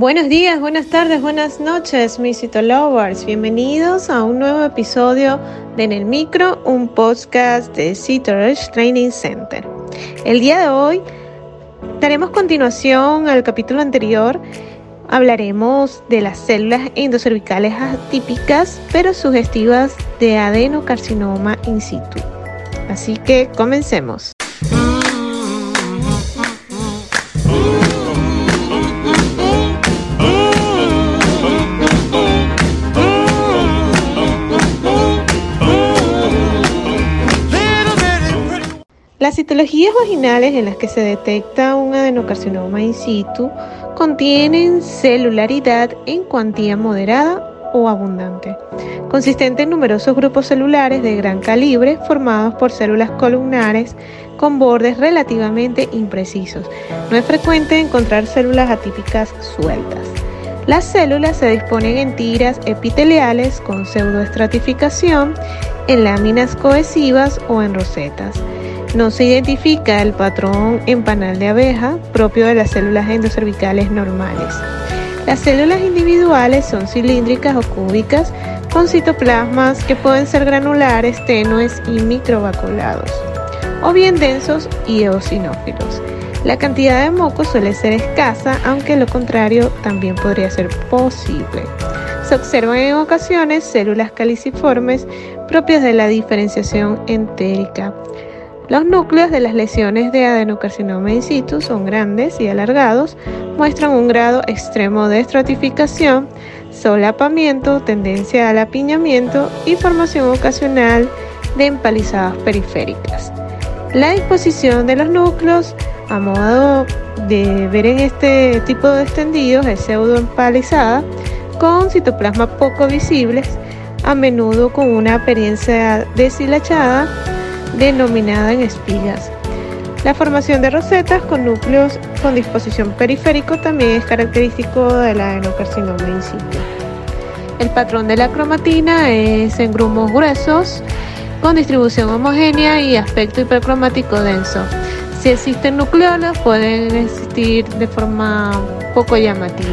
Buenos días, buenas tardes, buenas noches, mis Citolovers. Bienvenidos a un nuevo episodio de En el Micro, un podcast de Citoresh Training Center. El día de hoy daremos continuación al capítulo anterior. Hablaremos de las células endocervicales atípicas pero sugestivas de adenocarcinoma in situ. Así que comencemos. Las citologías vaginales en las que se detecta un adenocarcinoma in situ contienen celularidad en cuantía moderada o abundante, consistente en numerosos grupos celulares de gran calibre formados por células columnares con bordes relativamente imprecisos. No es frecuente encontrar células atípicas sueltas. Las células se disponen en tiras epiteliales con pseudoestratificación, en láminas cohesivas o en rosetas. No se identifica el patrón en panal de abeja propio de las células endocervicales normales. Las células individuales son cilíndricas o cúbicas con citoplasmas que pueden ser granulares, tenues y microvaculados, o bien densos y eosinófilos. La cantidad de moco suele ser escasa, aunque lo contrario también podría ser posible. Se observan en ocasiones células caliciformes propias de la diferenciación entérica. Los núcleos de las lesiones de adenocarcinoma in situ son grandes y alargados, muestran un grado extremo de estratificación, solapamiento, tendencia al apiñamiento y formación ocasional de empalizadas periféricas. La disposición de los núcleos, a modo de ver en este tipo de extendidos, es pseudoempalizada con citoplasma poco visibles, a menudo con una apariencia deshilachada denominada en espigas. La formación de rosetas con núcleos con disposición periférico también es característico de la adenocarcinoma in situ. El patrón de la cromatina es en grumos gruesos con distribución homogénea y aspecto hipercromático denso. Si existen nucleolos pueden existir de forma poco llamativa.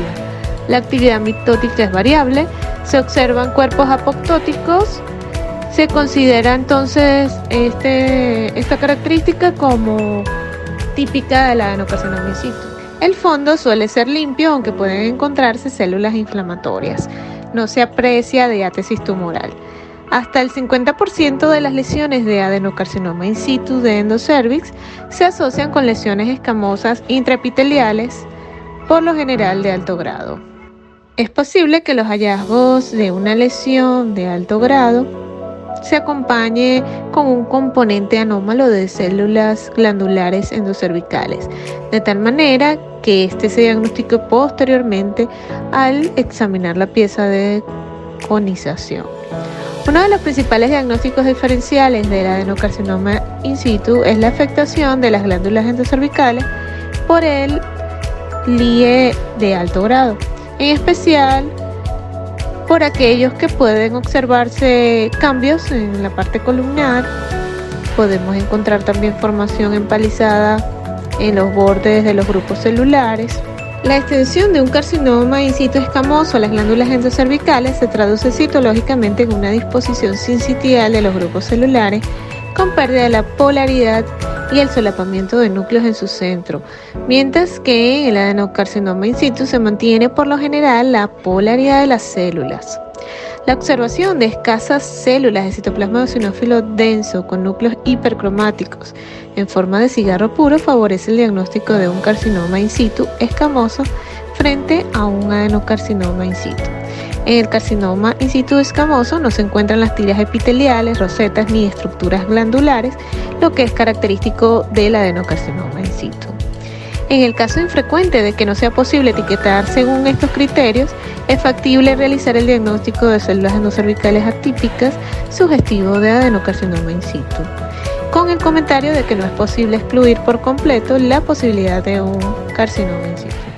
La actividad mitótica es variable, se observan cuerpos apoptóticos se considera entonces este, esta característica como típica de la adenocarcinoma in situ. El fondo suele ser limpio, aunque pueden encontrarse células inflamatorias. No se aprecia diátesis tumoral. Hasta el 50% de las lesiones de adenocarcinoma in situ de endocervix se asocian con lesiones escamosas intraepiteliales, por lo general de alto grado. Es posible que los hallazgos de una lesión de alto grado se acompañe con un componente anómalo de células glandulares endocervicales, de tal manera que este se diagnostique posteriormente al examinar la pieza de conización. Uno de los principales diagnósticos diferenciales del adenocarcinoma in situ es la afectación de las glándulas endocervicales por el LIE de alto grado, en especial por aquellos que pueden observarse cambios en la parte columnar. Podemos encontrar también formación empalizada en los bordes de los grupos celulares. La extensión de un carcinoma in situ escamoso a las glándulas endocervicales se traduce citológicamente en una disposición sincitial de los grupos celulares con pérdida de la polaridad y el solapamiento de núcleos en su centro, mientras que el adenocarcinoma in situ se mantiene por lo general la polaridad de las células. La observación de escasas células de citoplasma eosinófilo denso con núcleos hipercromáticos en forma de cigarro puro favorece el diagnóstico de un carcinoma in situ escamoso frente a un adenocarcinoma in situ. En el carcinoma in situ escamoso no se encuentran las tiras epiteliales, rosetas ni estructuras glandulares, lo que es característico del adenocarcinoma in situ. En el caso infrecuente de que no sea posible etiquetar según estos criterios, es factible realizar el diagnóstico de células endocervicales atípicas sugestivo de adenocarcinoma in situ, con el comentario de que no es posible excluir por completo la posibilidad de un carcinoma in situ.